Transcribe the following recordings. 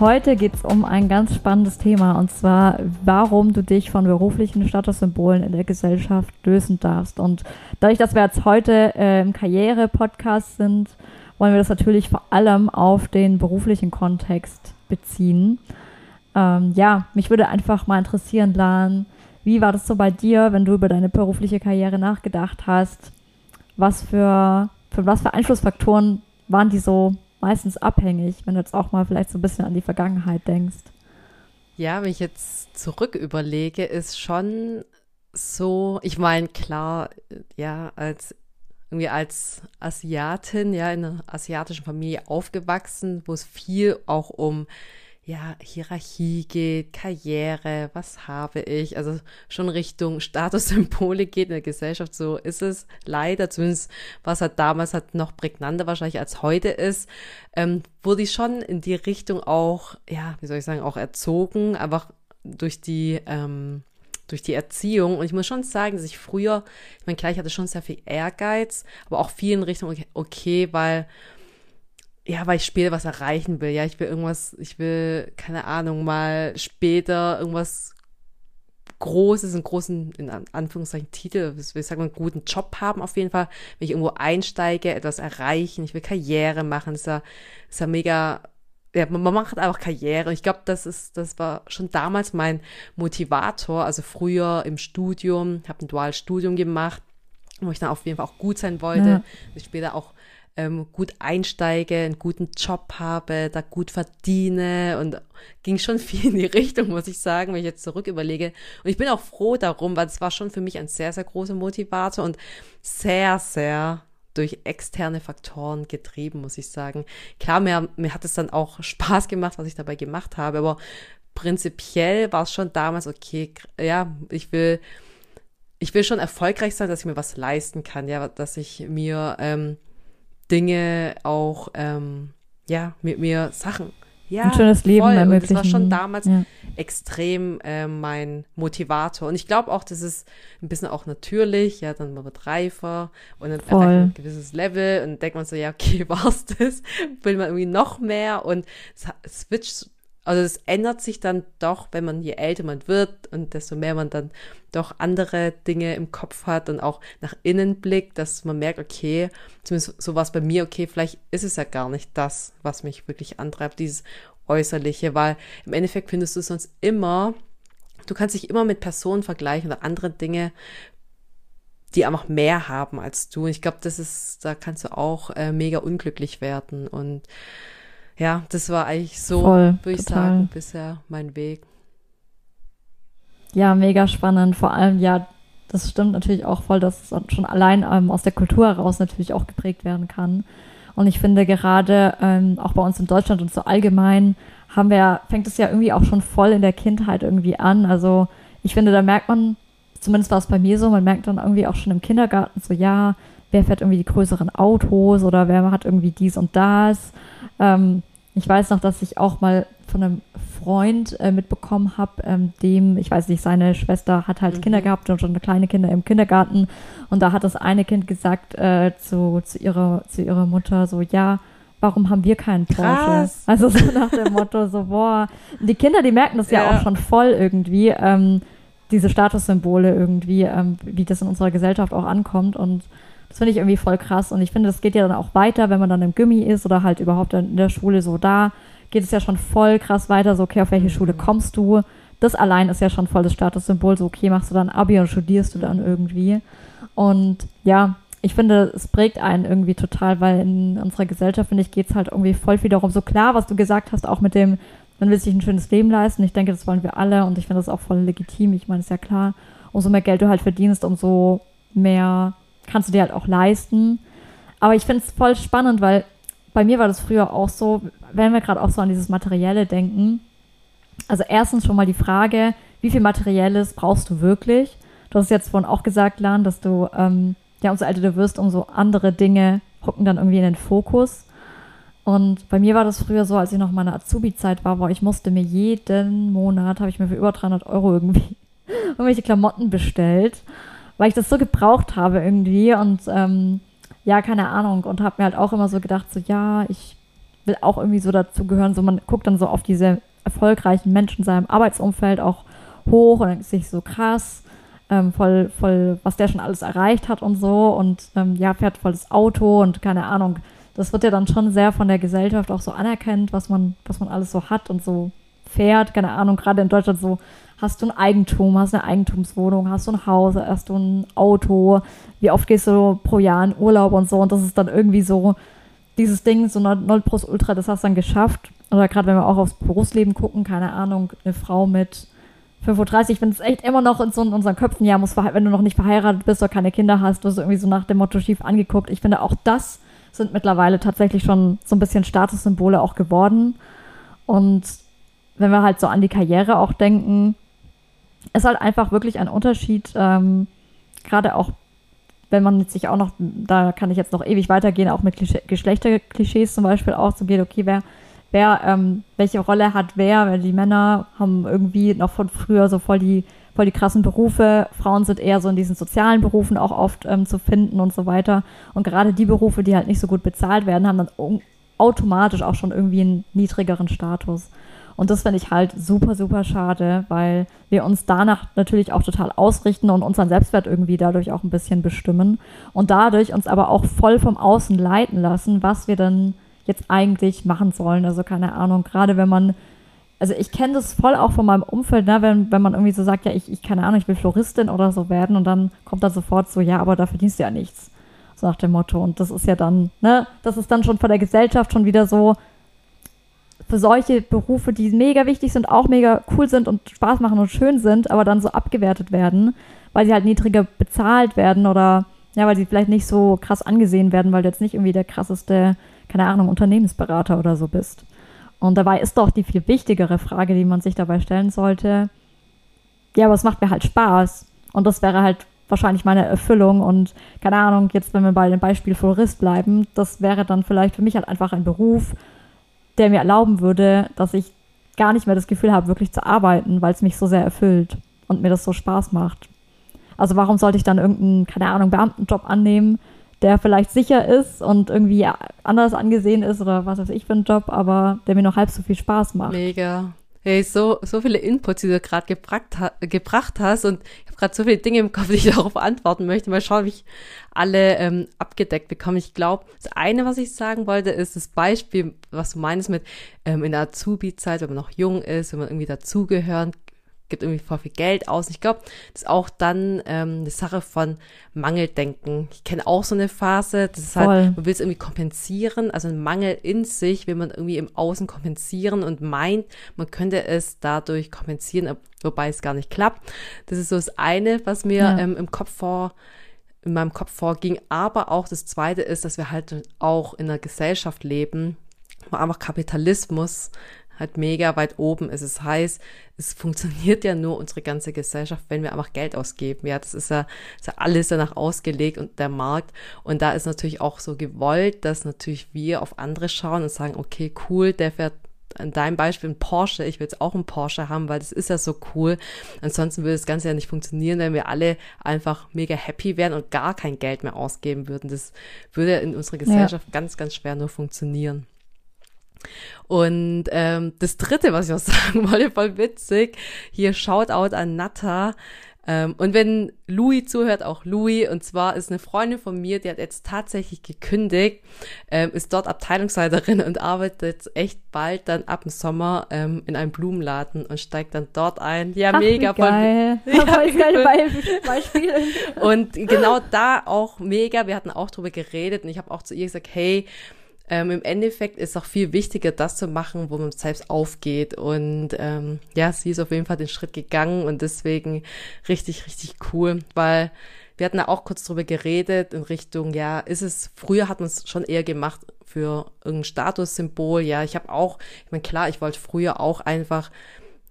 Heute geht es um ein ganz spannendes Thema und zwar, warum du dich von beruflichen Statussymbolen in der Gesellschaft lösen darfst. Und dadurch, dass wir jetzt heute äh, im Karriere-Podcast sind, wollen wir das natürlich vor allem auf den beruflichen Kontext beziehen. Ähm, ja, mich würde einfach mal interessieren, Lan, wie war das so bei dir, wenn du über deine berufliche Karriere nachgedacht hast? Was für, für was für Einflussfaktoren waren die so meistens abhängig, wenn du jetzt auch mal vielleicht so ein bisschen an die Vergangenheit denkst. Ja, wenn ich jetzt zurück überlege, ist schon so, ich meine, klar, ja, als irgendwie als Asiatin, ja, in einer asiatischen Familie aufgewachsen, wo es viel auch um ja, Hierarchie geht, Karriere, was habe ich, also schon Richtung Statussymbole geht in der Gesellschaft, so ist es leider, zumindest was halt damals halt noch prägnanter wahrscheinlich als heute ist, ähm, wurde ich schon in die Richtung auch, ja, wie soll ich sagen, auch erzogen, einfach durch die, ähm, durch die Erziehung. Und ich muss schon sagen, dass ich früher, ich meine, klar, ich hatte schon sehr viel Ehrgeiz, aber auch viel in Richtung, okay, weil ja, weil ich später was erreichen will. Ja, ich will irgendwas, ich will, keine Ahnung, mal später irgendwas Großes, einen großen, in Anführungszeichen, Titel, ich will sagen, einen guten Job haben auf jeden Fall. Wenn ich irgendwo einsteige, etwas erreichen, ich will Karriere machen, ist ja, ist ja mega, ja, man macht einfach Karriere. Und ich glaube, das ist, das war schon damals mein Motivator. Also früher im Studium, habe ein duales Studium gemacht, wo ich dann auf jeden Fall auch gut sein wollte. Ja. Ich später auch ähm, gut einsteige, einen guten Job habe, da gut verdiene und ging schon viel in die Richtung, muss ich sagen, wenn ich jetzt zurück überlege. Und ich bin auch froh darum, weil es war schon für mich ein sehr, sehr großer Motivator und sehr, sehr durch externe Faktoren getrieben, muss ich sagen. Klar, mir, mir hat es dann auch Spaß gemacht, was ich dabei gemacht habe, aber prinzipiell war es schon damals okay, ja, ich will, ich will schon erfolgreich sein, dass ich mir was leisten kann, ja, dass ich mir ähm, Dinge auch, ähm, ja, mit mir Sachen. Ja, ein schönes Leben voll. Und das war schon damals ja. extrem äh, mein Motivator. Und ich glaube auch, das ist ein bisschen auch natürlich. Ja, dann man wird reifer und dann voll. erreicht man ein gewisses Level und denkt man so, ja, okay, war's das? Will man irgendwie noch mehr? Und switcht also es ändert sich dann doch, wenn man je älter man wird und desto mehr man dann doch andere Dinge im Kopf hat und auch nach innen blickt, dass man merkt, okay, zumindest so war es bei mir, okay, vielleicht ist es ja gar nicht das, was mich wirklich antreibt, dieses Äußerliche, weil im Endeffekt findest du sonst immer, du kannst dich immer mit Personen vergleichen oder andere Dinge, die einfach mehr haben als du. Und ich glaube, das ist, da kannst du auch äh, mega unglücklich werden und ja, das war eigentlich so, würde ich total. sagen, bisher mein Weg. Ja, mega spannend. Vor allem, ja, das stimmt natürlich auch voll, dass es schon allein ähm, aus der Kultur heraus natürlich auch geprägt werden kann. Und ich finde gerade ähm, auch bei uns in Deutschland und so allgemein haben wir, fängt es ja irgendwie auch schon voll in der Kindheit irgendwie an. Also ich finde, da merkt man, zumindest war es bei mir so, man merkt dann irgendwie auch schon im Kindergarten so, ja, wer fährt irgendwie die größeren Autos oder wer hat irgendwie dies und das. Ähm, ich weiß noch, dass ich auch mal von einem Freund äh, mitbekommen habe, ähm, dem, ich weiß nicht, seine Schwester hat halt mhm. Kinder gehabt und schon kleine Kinder im Kindergarten. Und da hat das eine Kind gesagt äh, zu, zu, ihrer, zu ihrer Mutter so, ja, warum haben wir keinen Porsche? Krass. Also so nach dem Motto, so, boah. Die Kinder, die merken das ja, ja auch schon voll irgendwie, ähm, diese Statussymbole irgendwie, ähm, wie das in unserer Gesellschaft auch ankommt. Und das finde ich irgendwie voll krass. Und ich finde, das geht ja dann auch weiter, wenn man dann im Gimmi ist oder halt überhaupt in der Schule so da, geht es ja schon voll krass weiter. So, okay, auf welche Schule kommst du? Das allein ist ja schon voll das Statussymbol. So, okay, machst du dann Abi und studierst du dann irgendwie. Und ja, ich finde, es prägt einen irgendwie total, weil in unserer Gesellschaft, finde ich, geht es halt irgendwie voll viel darum. So klar, was du gesagt hast, auch mit dem, man will sich ein schönes Leben leisten. Ich denke, das wollen wir alle und ich finde das auch voll legitim. Ich meine, ist ja klar, umso mehr Geld du halt verdienst, umso mehr kannst du dir halt auch leisten. Aber ich finde es voll spannend, weil bei mir war das früher auch so, wenn wir gerade auch so an dieses Materielle denken, Also erstens schon mal die Frage, wie viel Materielles brauchst du wirklich? Du hast jetzt vorhin auch gesagt, Lan, dass du, ähm, ja, umso älter du wirst, umso andere Dinge rücken dann irgendwie in den Fokus. Und bei mir war das früher so, als ich noch in meiner Azubi-Zeit war, wo ich musste mir jeden Monat, habe ich mir für über 300 Euro irgendwie irgendwelche Klamotten bestellt, weil ich das so gebraucht habe irgendwie und ähm, ja, keine Ahnung. Und habe mir halt auch immer so gedacht, so ja, ich will auch irgendwie so dazugehören, so man guckt dann so auf diese erfolgreichen Menschen in seinem Arbeitsumfeld auch hoch und denkt sich so krass, ähm, voll, voll, was der schon alles erreicht hat und so. Und ähm, ja, fährt voll das Auto und keine Ahnung, das wird ja dann schon sehr von der Gesellschaft auch so anerkannt, was man, was man alles so hat und so fährt. Keine Ahnung, gerade in Deutschland so, hast du ein Eigentum, hast eine Eigentumswohnung, hast du ein Haus, hast du ein Auto, wie oft gehst du pro Jahr in Urlaub und so. Und das ist dann irgendwie so dieses Ding, so 0 plus Ultra, das hast du dann geschafft. Oder gerade wenn wir auch aufs Berufsleben gucken, keine Ahnung, eine Frau mit 35, ich finde es echt immer noch in so in unseren Köpfen, ja, muss wenn du noch nicht verheiratet bist oder keine Kinder hast, wirst du irgendwie so nach dem Motto schief angeguckt. Ich finde auch das sind mittlerweile tatsächlich schon so ein bisschen Statussymbole auch geworden. Und wenn wir halt so an die Karriere auch denken, ist halt einfach wirklich ein Unterschied, ähm, gerade auch wenn man sich auch noch, da kann ich jetzt noch ewig weitergehen, auch mit Geschlechterklischees zum Beispiel auch so geht, okay, wer, wer, ähm, welche Rolle hat wer, weil die Männer haben irgendwie noch von früher so voll die voll die krassen Berufe. Frauen sind eher so in diesen sozialen Berufen auch oft ähm, zu finden und so weiter. Und gerade die Berufe, die halt nicht so gut bezahlt werden, haben dann automatisch auch schon irgendwie einen niedrigeren Status. Und das finde ich halt super, super schade, weil wir uns danach natürlich auch total ausrichten und unseren Selbstwert irgendwie dadurch auch ein bisschen bestimmen und dadurch uns aber auch voll vom Außen leiten lassen, was wir dann jetzt eigentlich machen sollen. Also keine Ahnung, gerade wenn man also ich kenne das voll auch von meinem Umfeld, ne, wenn, wenn man irgendwie so sagt, ja, ich, ich, keine Ahnung, ich will Floristin oder so werden und dann kommt da sofort so, ja, aber da verdienst du ja nichts. So nach dem Motto. Und das ist ja dann, ne, das ist dann schon von der Gesellschaft schon wieder so, für solche Berufe, die mega wichtig sind, auch mega cool sind und Spaß machen und schön sind, aber dann so abgewertet werden, weil sie halt niedriger bezahlt werden oder ja, weil sie vielleicht nicht so krass angesehen werden, weil du jetzt nicht irgendwie der krasseste, keine Ahnung, Unternehmensberater oder so bist. Und dabei ist doch die viel wichtigere Frage, die man sich dabei stellen sollte, ja, was macht mir halt Spaß? Und das wäre halt wahrscheinlich meine Erfüllung. Und keine Ahnung, jetzt, wenn wir bei dem Beispiel Florist bleiben, das wäre dann vielleicht für mich halt einfach ein Beruf, der mir erlauben würde, dass ich gar nicht mehr das Gefühl habe, wirklich zu arbeiten, weil es mich so sehr erfüllt und mir das so Spaß macht. Also warum sollte ich dann irgendeinen, keine Ahnung, Beamtenjob annehmen, der vielleicht sicher ist und irgendwie anders angesehen ist oder was weiß ich für ein Job, aber der mir noch halb so viel Spaß macht. Mega. Hey, so, so viele Inputs, die du gerade gebracht, gebracht hast und ich habe gerade so viele Dinge im Kopf, die ich darauf antworten möchte. Mal schauen, wie ich alle ähm, abgedeckt bekomme. Ich glaube, das eine, was ich sagen wollte, ist das Beispiel, was du meinst mit ähm, in der Azubi-Zeit, wenn man noch jung ist, wenn man irgendwie dazugehören gibt irgendwie voll viel Geld aus. ich glaube, das ist auch dann ähm, eine Sache von Mangeldenken. Ich kenne auch so eine Phase, das ist halt, voll. halt, man will es irgendwie kompensieren, also ein Mangel in sich will man irgendwie im Außen kompensieren und meint, man könnte es dadurch kompensieren, wobei es gar nicht klappt. Das ist so das eine, was mir ja. ähm, im Kopf vor in meinem Kopf vorging. Aber auch das Zweite ist, dass wir halt auch in einer Gesellschaft leben, wo einfach Kapitalismus halt mega weit oben ist. Es heißt, es funktioniert ja nur unsere ganze Gesellschaft, wenn wir einfach Geld ausgeben. Ja, das ist ja, ist ja alles danach ausgelegt und der Markt. Und da ist natürlich auch so gewollt, dass natürlich wir auf andere schauen und sagen, okay, cool, der fährt in deinem Beispiel ein Porsche, ich will jetzt auch einen Porsche haben, weil das ist ja so cool. Ansonsten würde das Ganze ja nicht funktionieren, wenn wir alle einfach mega happy wären und gar kein Geld mehr ausgeben würden. Das würde in unserer Gesellschaft ja. ganz, ganz schwer nur funktionieren. Und ähm, das Dritte, was ich auch sagen wollte, voll witzig, hier Shoutout an Natta. Ähm, und wenn Louis zuhört, auch Louis, und zwar ist eine Freundin von mir, die hat jetzt tatsächlich gekündigt, ähm, ist dort Abteilungsleiterin und arbeitet echt bald dann ab dem Sommer ähm, in einem Blumenladen und steigt dann dort ein. Ja, Ach, mega. Geil. Voll, ja, voll geile Beispiele. und genau da auch mega, wir hatten auch drüber geredet und ich habe auch zu ihr gesagt, hey, ähm, im Endeffekt ist auch viel wichtiger, das zu machen, wo man selbst aufgeht. Und ähm, ja, sie ist auf jeden Fall den Schritt gegangen und deswegen richtig, richtig cool, weil wir hatten da auch kurz drüber geredet in Richtung, ja, ist es, früher hat man es schon eher gemacht für irgendein Statussymbol. Ja, ich habe auch, ich meine, klar, ich wollte früher auch einfach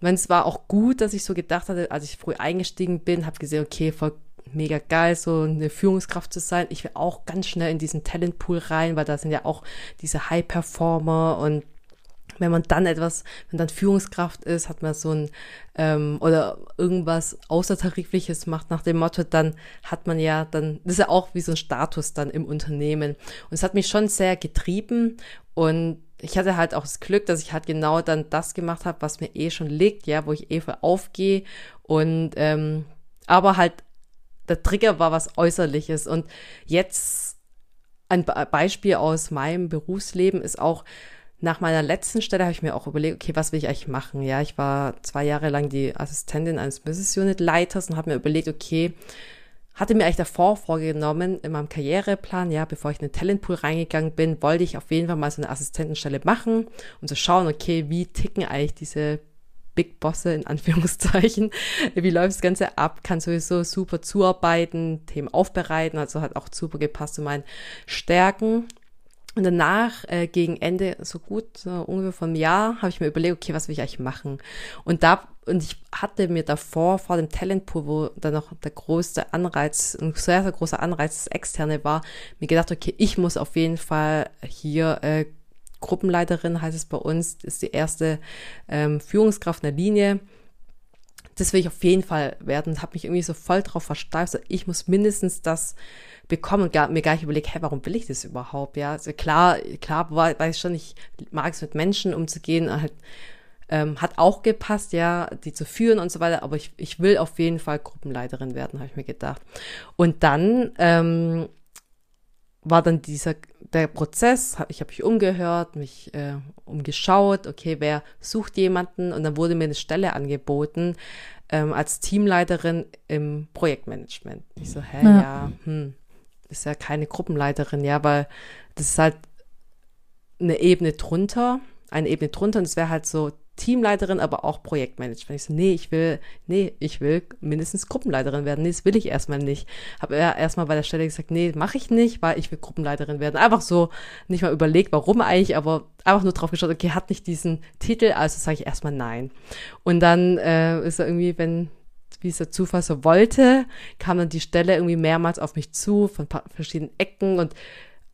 meine, es war auch gut, dass ich so gedacht hatte, als ich früh eingestiegen bin, habe gesehen, okay, voll mega geil, so eine Führungskraft zu sein. Ich will auch ganz schnell in diesen Talentpool rein, weil da sind ja auch diese High-Performer und wenn man dann etwas, wenn dann Führungskraft ist, hat man so ein ähm, oder irgendwas Außertarifliches macht nach dem Motto, dann hat man ja dann, das ist ja auch wie so ein Status dann im Unternehmen. Und es hat mich schon sehr getrieben und ich hatte halt auch das Glück, dass ich halt genau dann das gemacht habe, was mir eh schon liegt, ja, wo ich eh voll aufgehe und ähm, aber halt der Trigger war was Äußerliches und jetzt ein Beispiel aus meinem Berufsleben ist auch, nach meiner letzten Stelle habe ich mir auch überlegt, okay, was will ich eigentlich machen? Ja, ich war zwei Jahre lang die Assistentin eines Business Unit Leiters und habe mir überlegt, okay, hatte mir eigentlich davor vorgenommen, in meinem Karriereplan, ja, bevor ich in den Talentpool reingegangen bin, wollte ich auf jeden Fall mal so eine Assistentenstelle machen, um zu schauen, okay, wie ticken eigentlich diese Big Bosse in Anführungszeichen. Wie läuft das Ganze ab? Kann sowieso super zuarbeiten, Themen aufbereiten, also hat auch super gepasst zu meinen Stärken. Und danach, äh, gegen Ende, so gut, so ungefähr vom Jahr, habe ich mir überlegt, okay, was will ich eigentlich machen? Und da, und ich hatte mir davor, vor dem Talentpool, wo dann noch der größte Anreiz, ein sehr, sehr großer Anreiz das Externe war, mir gedacht, okay, ich muss auf jeden Fall hier äh, Gruppenleiterin, heißt es bei uns, ist die erste ähm, Führungskraft in der Linie. Das will ich auf jeden Fall werden habe mich irgendwie so voll drauf versteift. Ich muss mindestens das bekommen und gar, mir gar nicht überlegt, hä, warum will ich das überhaupt? Ja, also klar, klar, weiß schon, ich mag es mit Menschen umzugehen, halt, ähm, hat auch gepasst, ja, die zu führen und so weiter, aber ich, ich will auf jeden Fall Gruppenleiterin werden, habe ich mir gedacht. Und dann ähm, war dann dieser der Prozess, hab, ich habe mich umgehört, mich äh, umgeschaut, okay, wer sucht jemanden und dann wurde mir eine Stelle angeboten ähm, als Teamleiterin im Projektmanagement. Ich so, hä, ja, ja hm, ist ja keine Gruppenleiterin, ja, weil das ist halt eine Ebene drunter, eine Ebene drunter und es wäre halt so Teamleiterin, aber auch Projektmanagement. Ich so, nee, ich will, nee, ich will mindestens Gruppenleiterin werden. Nee, das will ich erstmal nicht. Habe ja erstmal bei der Stelle gesagt, nee, mache ich nicht, weil ich will Gruppenleiterin werden. Einfach so, nicht mal überlegt, warum eigentlich, aber einfach nur drauf geschaut, okay, hat nicht diesen Titel, also sage ich erstmal nein. Und dann äh, ist er irgendwie, wenn wie es der Zufall so wollte, kam dann die Stelle irgendwie mehrmals auf mich zu, von verschiedenen Ecken und,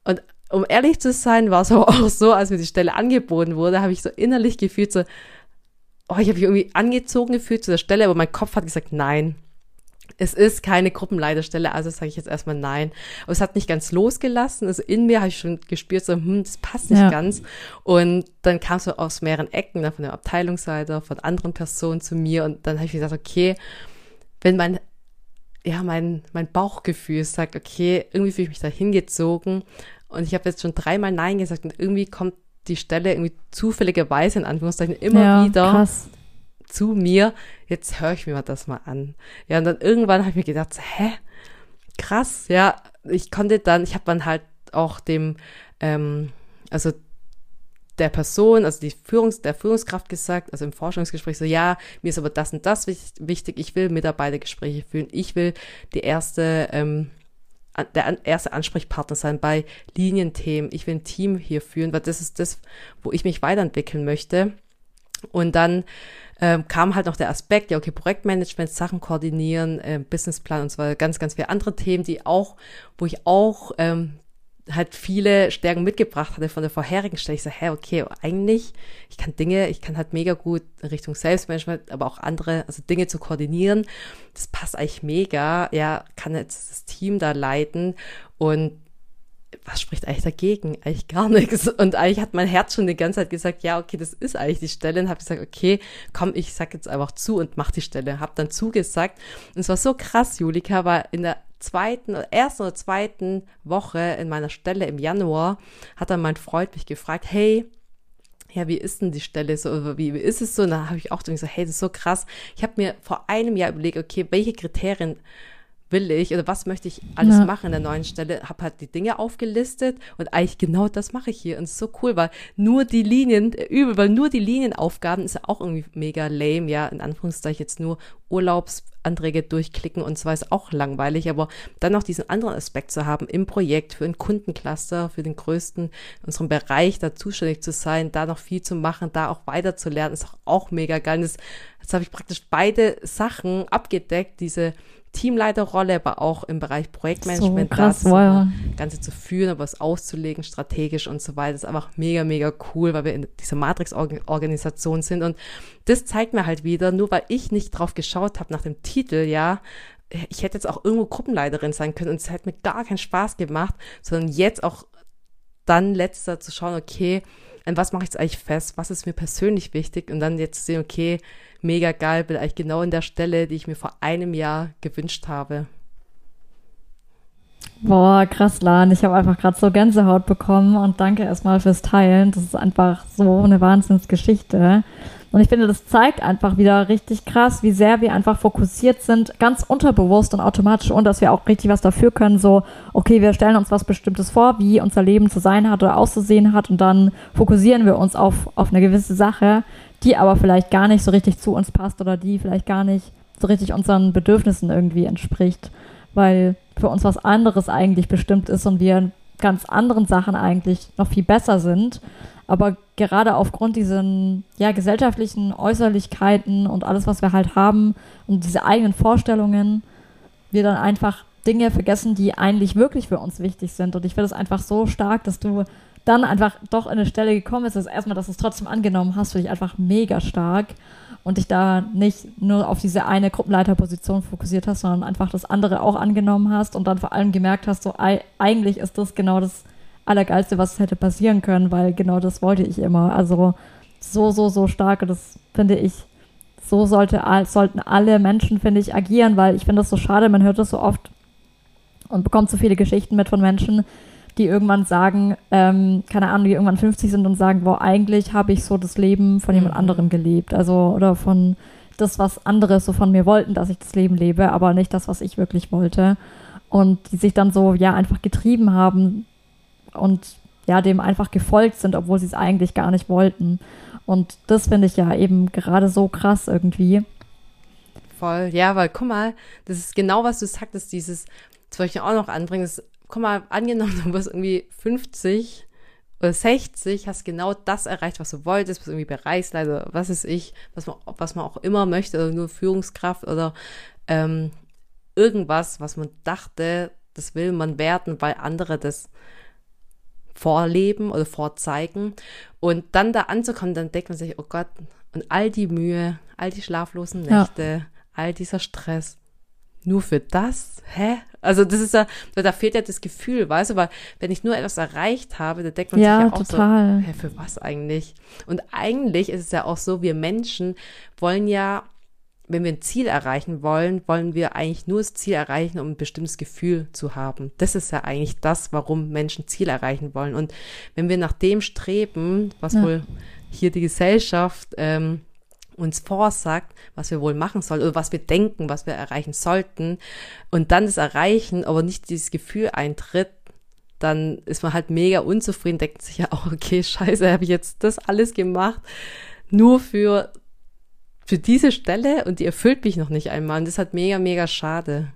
und um ehrlich zu sein, war es aber auch so, als mir die Stelle angeboten wurde, habe ich so innerlich gefühlt so, oh, ich habe mich irgendwie angezogen gefühlt zu der Stelle, aber mein Kopf hat gesagt, nein. Es ist keine Gruppenleiterstelle, also sage ich jetzt erstmal nein. Aber es hat nicht ganz losgelassen. Also in mir habe ich schon gespürt, so, hm, das passt nicht ja. ganz. Und dann kam es so aus mehreren Ecken, dann von der Abteilungsseite, von anderen Personen zu mir. Und dann habe ich gesagt, okay, wenn mein, ja, mein, mein Bauchgefühl sagt, okay, irgendwie fühle ich mich da hingezogen und ich habe jetzt schon dreimal Nein gesagt und irgendwie kommt die Stelle irgendwie zufälligerweise in Anführungszeichen immer ja, wieder krass. zu mir. Jetzt höre ich mir das mal an. Ja, und dann irgendwann habe ich mir gedacht, hä? Krass, ja. Ich konnte dann, ich habe dann halt auch dem, ähm, also der Person, also die Führungs-, der Führungskraft gesagt, also im Forschungsgespräch so, ja, mir ist aber das und das wichtig, ich will Mitarbeitergespräche führen, ich will die erste, ähm, der erste Ansprechpartner sein bei Linienthemen. Ich will ein Team hier führen, weil das ist das, wo ich mich weiterentwickeln möchte. Und dann ähm, kam halt noch der Aspekt, ja, okay, Projektmanagement, Sachen koordinieren, äh, Businessplan und so ganz, ganz viele andere Themen, die auch, wo ich auch ähm, halt viele Stärken mitgebracht hatte von der vorherigen Stelle. Ich so, hä, okay, eigentlich, ich kann Dinge, ich kann halt mega gut in Richtung Selbstmanagement, aber auch andere, also Dinge zu koordinieren. Das passt eigentlich mega. Ja, kann jetzt das Team da leiten und was spricht eigentlich dagegen? Eigentlich gar nichts. Und eigentlich hat mein Herz schon die ganze Zeit gesagt, ja, okay, das ist eigentlich die Stelle. Und habe gesagt, okay, komm, ich sag jetzt einfach zu und mach die Stelle. Hab dann zugesagt. Und es war so krass, Julika, weil in der zweiten, ersten oder zweiten Woche in meiner Stelle im Januar hat dann mein Freund mich gefragt, hey, ja, wie ist denn die Stelle so, wie, wie ist es so? Und da habe ich auch gesagt, hey, das ist so krass. Ich habe mir vor einem Jahr überlegt, okay, welche Kriterien will ich oder was möchte ich alles ja. machen in der neuen Stelle, habe halt die Dinge aufgelistet und eigentlich genau das mache ich hier und es ist so cool, weil nur die Linien, übel, weil nur die Linienaufgaben ist ja auch irgendwie mega lame, ja, in Anführungszeichen jetzt nur Urlaubsanträge durchklicken und zwar ist auch langweilig, aber dann noch diesen anderen Aspekt zu haben im Projekt für ein Kundencluster, für den größten unserem Bereich da zuständig zu sein, da noch viel zu machen, da auch weiter zu lernen, ist auch, auch mega geil. Das, jetzt habe ich praktisch beide Sachen abgedeckt, diese Teamleiterrolle, aber auch im Bereich Projektmanagement, so krass, das wow. Ganze zu führen, aber es auszulegen, strategisch und so weiter. Das ist einfach mega, mega cool, weil wir in dieser Matrix-Organisation sind. Und das zeigt mir halt wieder, nur weil ich nicht drauf geschaut habe nach dem Titel, ja, ich hätte jetzt auch irgendwo Gruppenleiterin sein können und es hätte mir gar keinen Spaß gemacht, sondern jetzt auch dann letzter zu schauen, okay, an was mache ich jetzt eigentlich fest, was ist mir persönlich wichtig und dann jetzt zu sehen, okay, mega geil, bin eigentlich genau in der Stelle, die ich mir vor einem Jahr gewünscht habe. Boah, krass, Lan. Ich habe einfach gerade so Gänsehaut bekommen und danke erstmal fürs Teilen. Das ist einfach so eine Wahnsinnsgeschichte. Und ich finde, das zeigt einfach wieder richtig krass, wie sehr wir einfach fokussiert sind, ganz unterbewusst und automatisch und dass wir auch richtig was dafür können. So, okay, wir stellen uns was Bestimmtes vor, wie unser Leben zu sein hat oder auszusehen hat und dann fokussieren wir uns auf, auf eine gewisse Sache, die aber vielleicht gar nicht so richtig zu uns passt oder die vielleicht gar nicht so richtig unseren Bedürfnissen irgendwie entspricht, weil für uns was anderes eigentlich bestimmt ist und wir ganz anderen Sachen eigentlich noch viel besser sind. Aber gerade aufgrund diesen ja, gesellschaftlichen Äußerlichkeiten und alles, was wir halt haben und diese eigenen Vorstellungen, wir dann einfach Dinge vergessen, die eigentlich wirklich für uns wichtig sind. Und ich finde es einfach so stark, dass du dann einfach doch in eine Stelle gekommen ist, dass erstmal, dass du es trotzdem angenommen hast, finde ich einfach mega stark und dich da nicht nur auf diese eine Gruppenleiterposition fokussiert hast, sondern einfach das andere auch angenommen hast und dann vor allem gemerkt hast, so eigentlich ist das genau das Allergeilste, was hätte passieren können, weil genau das wollte ich immer. Also so, so, so stark und das finde ich, so sollte, sollten alle Menschen, finde ich, agieren, weil ich finde das so schade, man hört das so oft und bekommt so viele Geschichten mit von Menschen, die irgendwann sagen, ähm, keine Ahnung, die irgendwann 50 sind und sagen, boah, eigentlich habe ich so das Leben von jemand mhm. anderem gelebt. Also, oder von das, was andere so von mir wollten, dass ich das Leben lebe, aber nicht das, was ich wirklich wollte. Und die sich dann so, ja, einfach getrieben haben und ja, dem einfach gefolgt sind, obwohl sie es eigentlich gar nicht wollten. Und das finde ich ja eben gerade so krass irgendwie. Voll, ja, weil guck mal, das ist genau, was du sagtest, dieses, das wollte ich auch noch anbringen, das guck mal, angenommen, du bist irgendwie 50 oder 60, hast genau das erreicht, was du wolltest, bist irgendwie Bereichsleiter, was ist ich, was man, was man auch immer möchte, oder nur Führungskraft oder ähm, irgendwas, was man dachte, das will man werden, weil andere das vorleben oder vorzeigen. Und dann da anzukommen, dann denkt man sich, oh Gott, und all die Mühe, all die schlaflosen Nächte, ja. all dieser Stress, nur für das? Hä? Also das ist ja, da fehlt ja das Gefühl, weißt du, weil wenn ich nur etwas erreicht habe, da denkt man ja, sich ja auch total. so, hä, für was eigentlich? Und eigentlich ist es ja auch so, wir Menschen wollen ja, wenn wir ein Ziel erreichen wollen, wollen wir eigentlich nur das Ziel erreichen, um ein bestimmtes Gefühl zu haben. Das ist ja eigentlich das, warum Menschen Ziel erreichen wollen. Und wenn wir nach dem streben, was ja. wohl hier die Gesellschaft ähm, uns vorsagt, was wir wohl machen sollen oder was wir denken, was wir erreichen sollten und dann das erreichen, aber nicht dieses Gefühl eintritt, dann ist man halt mega unzufrieden, denkt sich ja auch, okay, scheiße, habe ich jetzt das alles gemacht, nur für, für diese Stelle und die erfüllt mich noch nicht einmal und das ist halt mega, mega schade.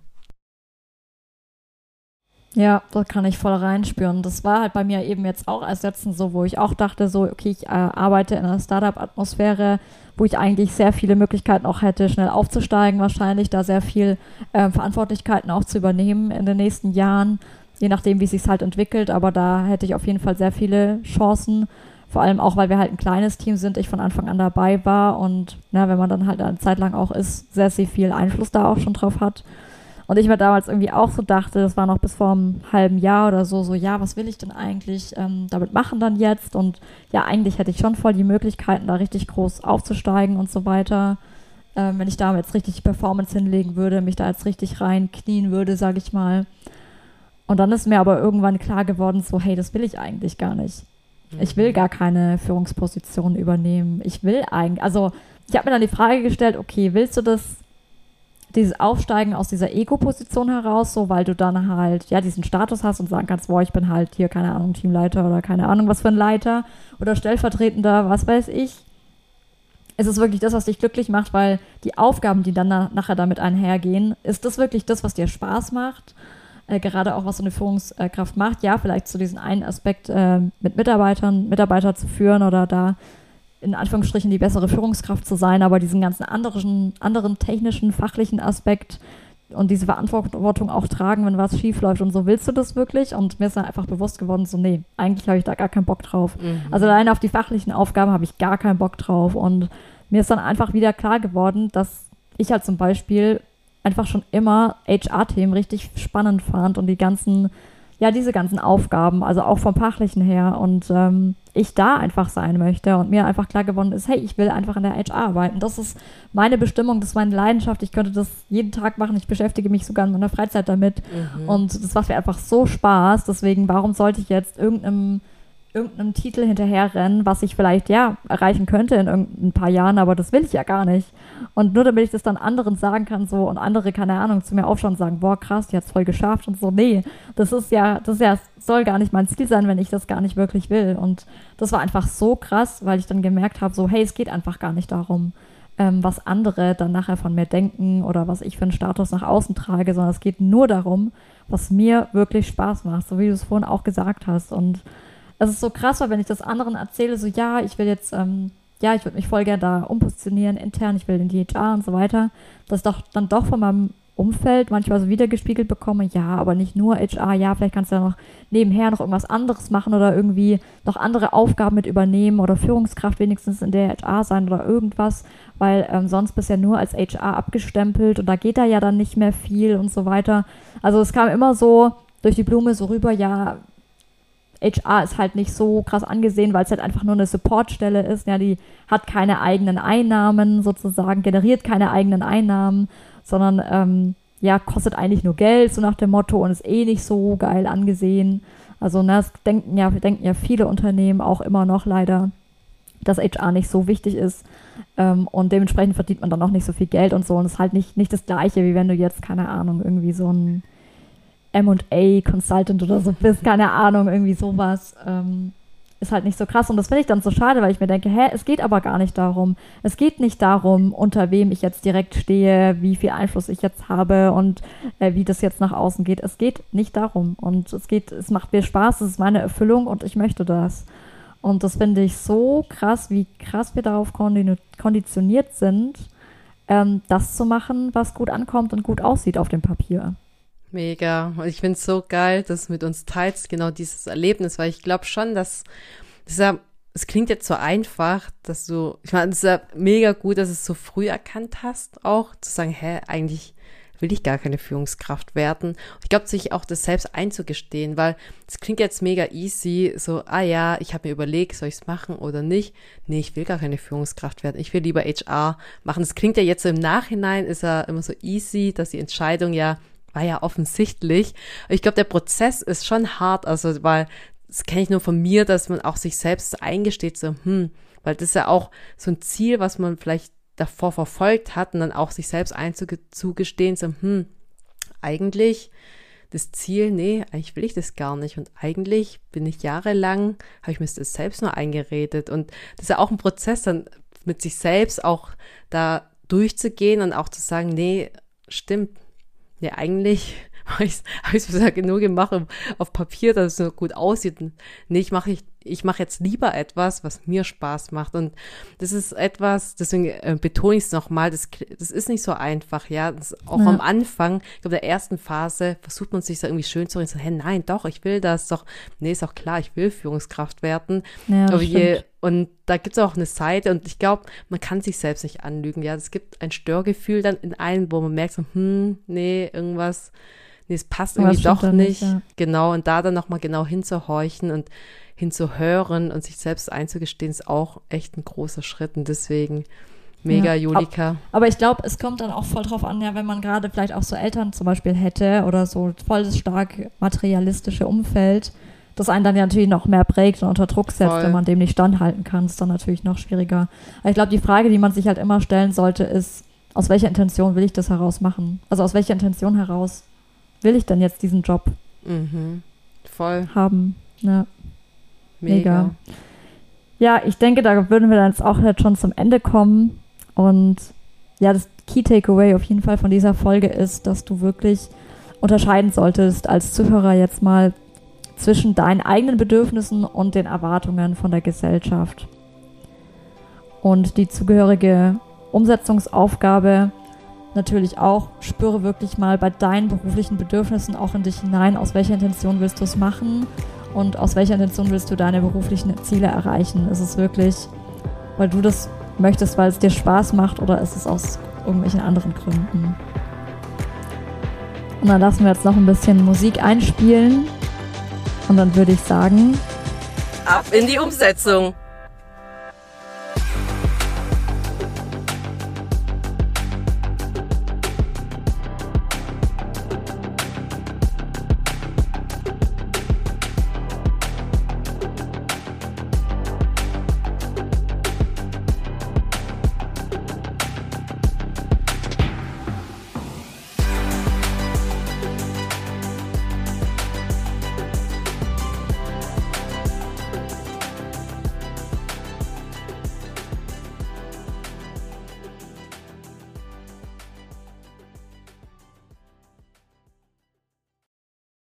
Ja, da kann ich voll reinspüren. Das war halt bei mir eben jetzt auch erst letztens so, wo ich auch dachte, so, okay, ich äh, arbeite in einer Startup-Atmosphäre, wo ich eigentlich sehr viele Möglichkeiten auch hätte, schnell aufzusteigen, wahrscheinlich da sehr viel äh, Verantwortlichkeiten auch zu übernehmen in den nächsten Jahren, je nachdem, wie es sich halt entwickelt. Aber da hätte ich auf jeden Fall sehr viele Chancen. Vor allem auch, weil wir halt ein kleines Team sind, ich von Anfang an dabei war und na, wenn man dann halt eine Zeit lang auch ist, sehr, sehr viel Einfluss da auch schon drauf hat. Und ich mir damals irgendwie auch so dachte, das war noch bis vor einem halben Jahr oder so, so, ja, was will ich denn eigentlich ähm, damit machen dann jetzt? Und ja, eigentlich hätte ich schon voll die Möglichkeiten, da richtig groß aufzusteigen und so weiter. Ähm, wenn ich da jetzt richtig Performance hinlegen würde, mich da jetzt richtig reinknien würde, sage ich mal. Und dann ist mir aber irgendwann klar geworden, so, hey, das will ich eigentlich gar nicht. Ich will mhm. gar keine Führungsposition übernehmen. Ich will eigentlich, also ich habe mir dann die Frage gestellt, okay, willst du das dieses Aufsteigen aus dieser Ego-Position heraus, so weil du dann halt ja diesen Status hast und sagen kannst, boah, ich bin halt hier, keine Ahnung, Teamleiter oder keine Ahnung, was für ein Leiter oder stellvertretender, was weiß ich. Es ist wirklich das, was dich glücklich macht, weil die Aufgaben, die dann na nachher damit einhergehen, ist das wirklich das, was dir Spaß macht? Äh, gerade auch was so eine Führungskraft macht, ja, vielleicht zu so diesen einen Aspekt äh, mit Mitarbeitern, Mitarbeiter zu führen oder da in Anführungsstrichen die bessere Führungskraft zu sein, aber diesen ganzen anderen, anderen technischen, fachlichen Aspekt und diese Verantwortung auch tragen, wenn was schief läuft und so, willst du das wirklich? Und mir ist dann einfach bewusst geworden, so, nee, eigentlich habe ich da gar keinen Bock drauf. Mhm. Also allein auf die fachlichen Aufgaben habe ich gar keinen Bock drauf. Und mir ist dann einfach wieder klar geworden, dass ich halt zum Beispiel einfach schon immer HR-Themen richtig spannend fand und die ganzen ja, diese ganzen Aufgaben, also auch vom Fachlichen her und ähm, ich da einfach sein möchte und mir einfach klar geworden ist, hey, ich will einfach in der HR arbeiten. Das ist meine Bestimmung, das ist meine Leidenschaft. Ich könnte das jeden Tag machen. Ich beschäftige mich sogar in meiner Freizeit damit mhm. und das macht mir einfach so Spaß. Deswegen, warum sollte ich jetzt irgendeinem irgendeinem Titel hinterherrennen, was ich vielleicht ja erreichen könnte in ein paar Jahren, aber das will ich ja gar nicht. Und nur damit ich das dann anderen sagen kann, so und andere, keine Ahnung, zu mir aufschauen und sagen, boah, krass, die hat es voll geschafft und so, nee, das ist ja, das ist ja, soll gar nicht mein Ziel sein, wenn ich das gar nicht wirklich will. Und das war einfach so krass, weil ich dann gemerkt habe, so, hey, es geht einfach gar nicht darum, ähm, was andere dann nachher von mir denken oder was ich für einen Status nach außen trage, sondern es geht nur darum, was mir wirklich Spaß macht, so wie du es vorhin auch gesagt hast. Und es ist so krass, weil wenn ich das anderen erzähle, so ja, ich will jetzt, ähm, ja, ich würde mich voll gerne da umpositionieren, intern, ich will in die HR und so weiter, dass doch dann doch von meinem Umfeld manchmal so wiedergespiegelt bekomme, ja, aber nicht nur HR, ja, vielleicht kannst du ja noch nebenher noch irgendwas anderes machen oder irgendwie noch andere Aufgaben mit übernehmen oder Führungskraft wenigstens in der HR sein oder irgendwas, weil ähm, sonst bist du ja nur als HR abgestempelt und da geht da ja dann nicht mehr viel und so weiter. Also es kam immer so durch die Blume so rüber, ja, HR ist halt nicht so krass angesehen, weil es halt einfach nur eine Supportstelle ist. Ja, die hat keine eigenen Einnahmen sozusagen, generiert keine eigenen Einnahmen, sondern ähm, ja, kostet eigentlich nur Geld, so nach dem Motto, und ist eh nicht so geil angesehen. Also, ne, das denken ja, denken ja viele Unternehmen auch immer noch leider, dass HR nicht so wichtig ist. Ähm, und dementsprechend verdient man dann auch nicht so viel Geld und so. Und es ist halt nicht, nicht das Gleiche, wie wenn du jetzt, keine Ahnung, irgendwie so ein MA Consultant oder so bist, keine Ahnung, irgendwie sowas. Ähm, ist halt nicht so krass. Und das finde ich dann so schade, weil ich mir denke, hä, es geht aber gar nicht darum. Es geht nicht darum, unter wem ich jetzt direkt stehe, wie viel Einfluss ich jetzt habe und äh, wie das jetzt nach außen geht. Es geht nicht darum. Und es geht, es macht mir Spaß, es ist meine Erfüllung und ich möchte das. Und das finde ich so krass, wie krass wir darauf konditioniert sind, ähm, das zu machen, was gut ankommt und gut aussieht auf dem Papier. Mega. Und ich finde es so geil, dass du mit uns teilst, genau dieses Erlebnis, weil ich glaube schon, dass das ja, es klingt jetzt so einfach, dass du, ich meine, es ist ja mega gut, dass du es so früh erkannt hast, auch zu sagen, hä, eigentlich will ich gar keine Führungskraft werden. Ich glaube, sich auch das selbst einzugestehen, weil es klingt jetzt mega easy, so, ah ja, ich habe mir überlegt, soll ich es machen oder nicht? Nee, ich will gar keine Führungskraft werden. Ich will lieber HR machen. Es klingt ja jetzt so im Nachhinein, ist ja immer so easy, dass die Entscheidung ja war ja offensichtlich. Ich glaube, der Prozess ist schon hart, also weil das kenne ich nur von mir, dass man auch sich selbst eingesteht, so, hm, weil das ist ja auch so ein Ziel, was man vielleicht davor verfolgt hat und dann auch sich selbst einzugestehen, so, hm, eigentlich das Ziel, nee, eigentlich will ich das gar nicht. Und eigentlich bin ich jahrelang, habe ich mir das selbst nur eingeredet. Und das ist ja auch ein Prozess, dann mit sich selbst auch da durchzugehen und auch zu sagen, nee, stimmt, ja, eigentlich habe ich es bisher genug gemacht auf Papier, dass es so gut aussieht. Nee, ich mache ich, ich mache jetzt lieber etwas, was mir Spaß macht. Und das ist etwas, deswegen äh, betone ich es nochmal, das, das ist nicht so einfach, ja. Das, auch ja. am Anfang, ich glaube, der ersten Phase versucht man sich so irgendwie schön zu reden, so, hey, nein, doch, ich will das doch. Nee, ist auch klar, ich will Führungskraft werden. Ja, Aber je, und da gibt es auch eine Seite und ich glaube, man kann sich selbst nicht anlügen. Ja, es gibt ein Störgefühl dann in einem, wo man merkt, so, hm, nee, irgendwas, nee, es passt irgendwie doch nicht. nicht ja. Genau, und da dann nochmal genau hinzuhorchen und hinzuhören und sich selbst einzugestehen, ist auch echt ein großer Schritt. Und deswegen mega, ja. Julika. Aber ich glaube, es kommt dann auch voll drauf an, ja, wenn man gerade vielleicht auch so Eltern zum Beispiel hätte oder so voll das stark materialistische Umfeld das einen dann ja natürlich noch mehr prägt und unter Druck setzt, Voll. wenn man dem nicht standhalten kann, ist dann natürlich noch schwieriger. Aber ich glaube, die Frage, die man sich halt immer stellen sollte, ist, aus welcher Intention will ich das heraus machen? Also aus welcher Intention heraus will ich denn jetzt diesen Job Mhm. Voll. haben? Ja. Mega. Mega. Ja, ich denke, da würden wir dann jetzt auch jetzt schon zum Ende kommen. Und ja, das Key Takeaway auf jeden Fall von dieser Folge ist, dass du wirklich unterscheiden solltest als Zuhörer jetzt mal zwischen deinen eigenen Bedürfnissen und den Erwartungen von der Gesellschaft. Und die zugehörige Umsetzungsaufgabe natürlich auch, spüre wirklich mal bei deinen beruflichen Bedürfnissen auch in dich hinein, aus welcher Intention willst du es machen und aus welcher Intention willst du deine beruflichen Ziele erreichen. Ist es wirklich, weil du das möchtest, weil es dir Spaß macht oder ist es aus irgendwelchen anderen Gründen? Und dann lassen wir jetzt noch ein bisschen Musik einspielen und dann würde ich sagen, Ab in die Umsetzung.